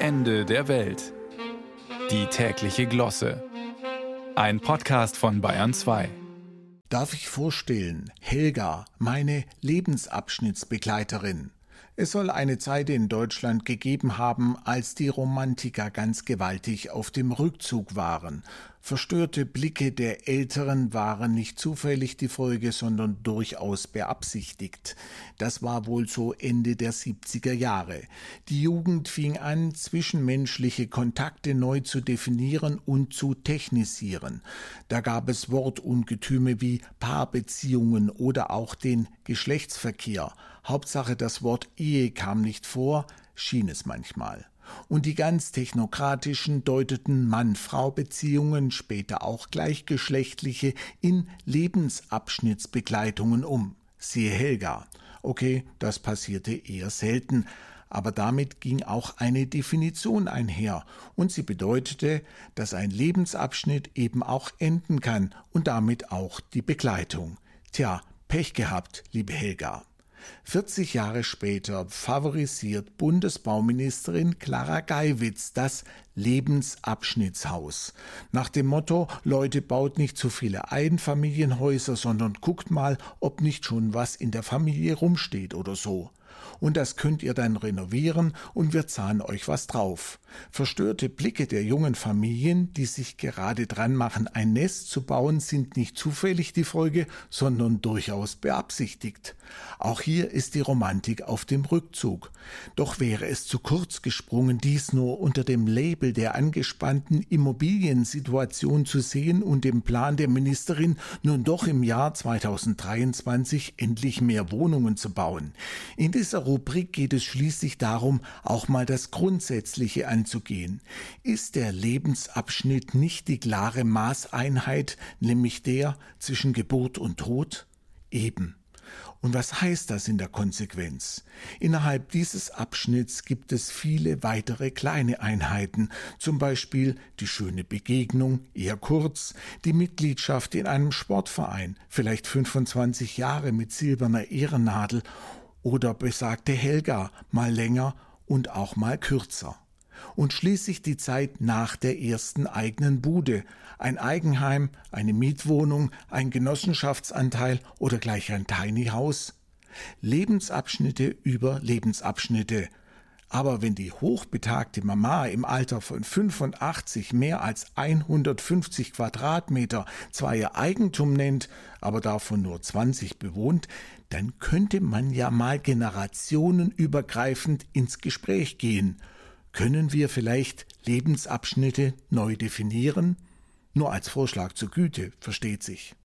Ende der Welt. Die tägliche Glosse. Ein Podcast von Bayern 2. Darf ich vorstellen, Helga, meine Lebensabschnittsbegleiterin. Es soll eine Zeit in Deutschland gegeben haben, als die Romantiker ganz gewaltig auf dem Rückzug waren. Verstörte Blicke der Älteren waren nicht zufällig die Folge, sondern durchaus beabsichtigt. Das war wohl so Ende der 70er Jahre. Die Jugend fing an, zwischenmenschliche Kontakte neu zu definieren und zu technisieren. Da gab es Wortungetüme wie Paarbeziehungen oder auch den Geschlechtsverkehr. Hauptsache das Wort Ehe kam nicht vor, schien es manchmal. Und die ganz technokratischen deuteten Mann-Frau-Beziehungen, später auch gleichgeschlechtliche, in Lebensabschnittsbegleitungen um. Siehe Helga. Okay, das passierte eher selten, aber damit ging auch eine Definition einher, und sie bedeutete, dass ein Lebensabschnitt eben auch enden kann und damit auch die Begleitung. Tja, Pech gehabt, liebe Helga. 40 Jahre später favorisiert Bundesbauministerin Clara Geiwitz das Lebensabschnittshaus. Nach dem Motto, Leute baut nicht zu viele Einfamilienhäuser, sondern guckt mal, ob nicht schon was in der Familie rumsteht oder so und das könnt ihr dann renovieren und wir zahlen euch was drauf. Verstörte Blicke der jungen Familien, die sich gerade dran machen, ein Nest zu bauen, sind nicht zufällig die Folge, sondern durchaus beabsichtigt. Auch hier ist die Romantik auf dem Rückzug. Doch wäre es zu kurz gesprungen, dies nur unter dem Label der angespannten Immobiliensituation zu sehen und dem Plan der Ministerin, nun doch im Jahr 2023 endlich mehr Wohnungen zu bauen. In dieser Rubrik geht es schließlich darum, auch mal das Grundsätzliche anzugehen. Ist der Lebensabschnitt nicht die klare Maßeinheit, nämlich der zwischen Geburt und Tod? Eben. Und was heißt das in der Konsequenz? Innerhalb dieses Abschnitts gibt es viele weitere kleine Einheiten, zum Beispiel die schöne Begegnung, eher kurz, die Mitgliedschaft in einem Sportverein, vielleicht 25 Jahre mit silberner Ehrennadel oder besagte Helga mal länger und auch mal kürzer. Und schließlich die Zeit nach der ersten eigenen Bude, ein Eigenheim, eine Mietwohnung, ein Genossenschaftsanteil oder gleich ein Tiny House. Lebensabschnitte über Lebensabschnitte, aber wenn die hochbetagte Mama im Alter von 85 mehr als 150 Quadratmeter zwar ihr Eigentum nennt, aber davon nur 20 bewohnt, dann könnte man ja mal generationenübergreifend ins Gespräch gehen. Können wir vielleicht Lebensabschnitte neu definieren? Nur als Vorschlag zur Güte, versteht sich.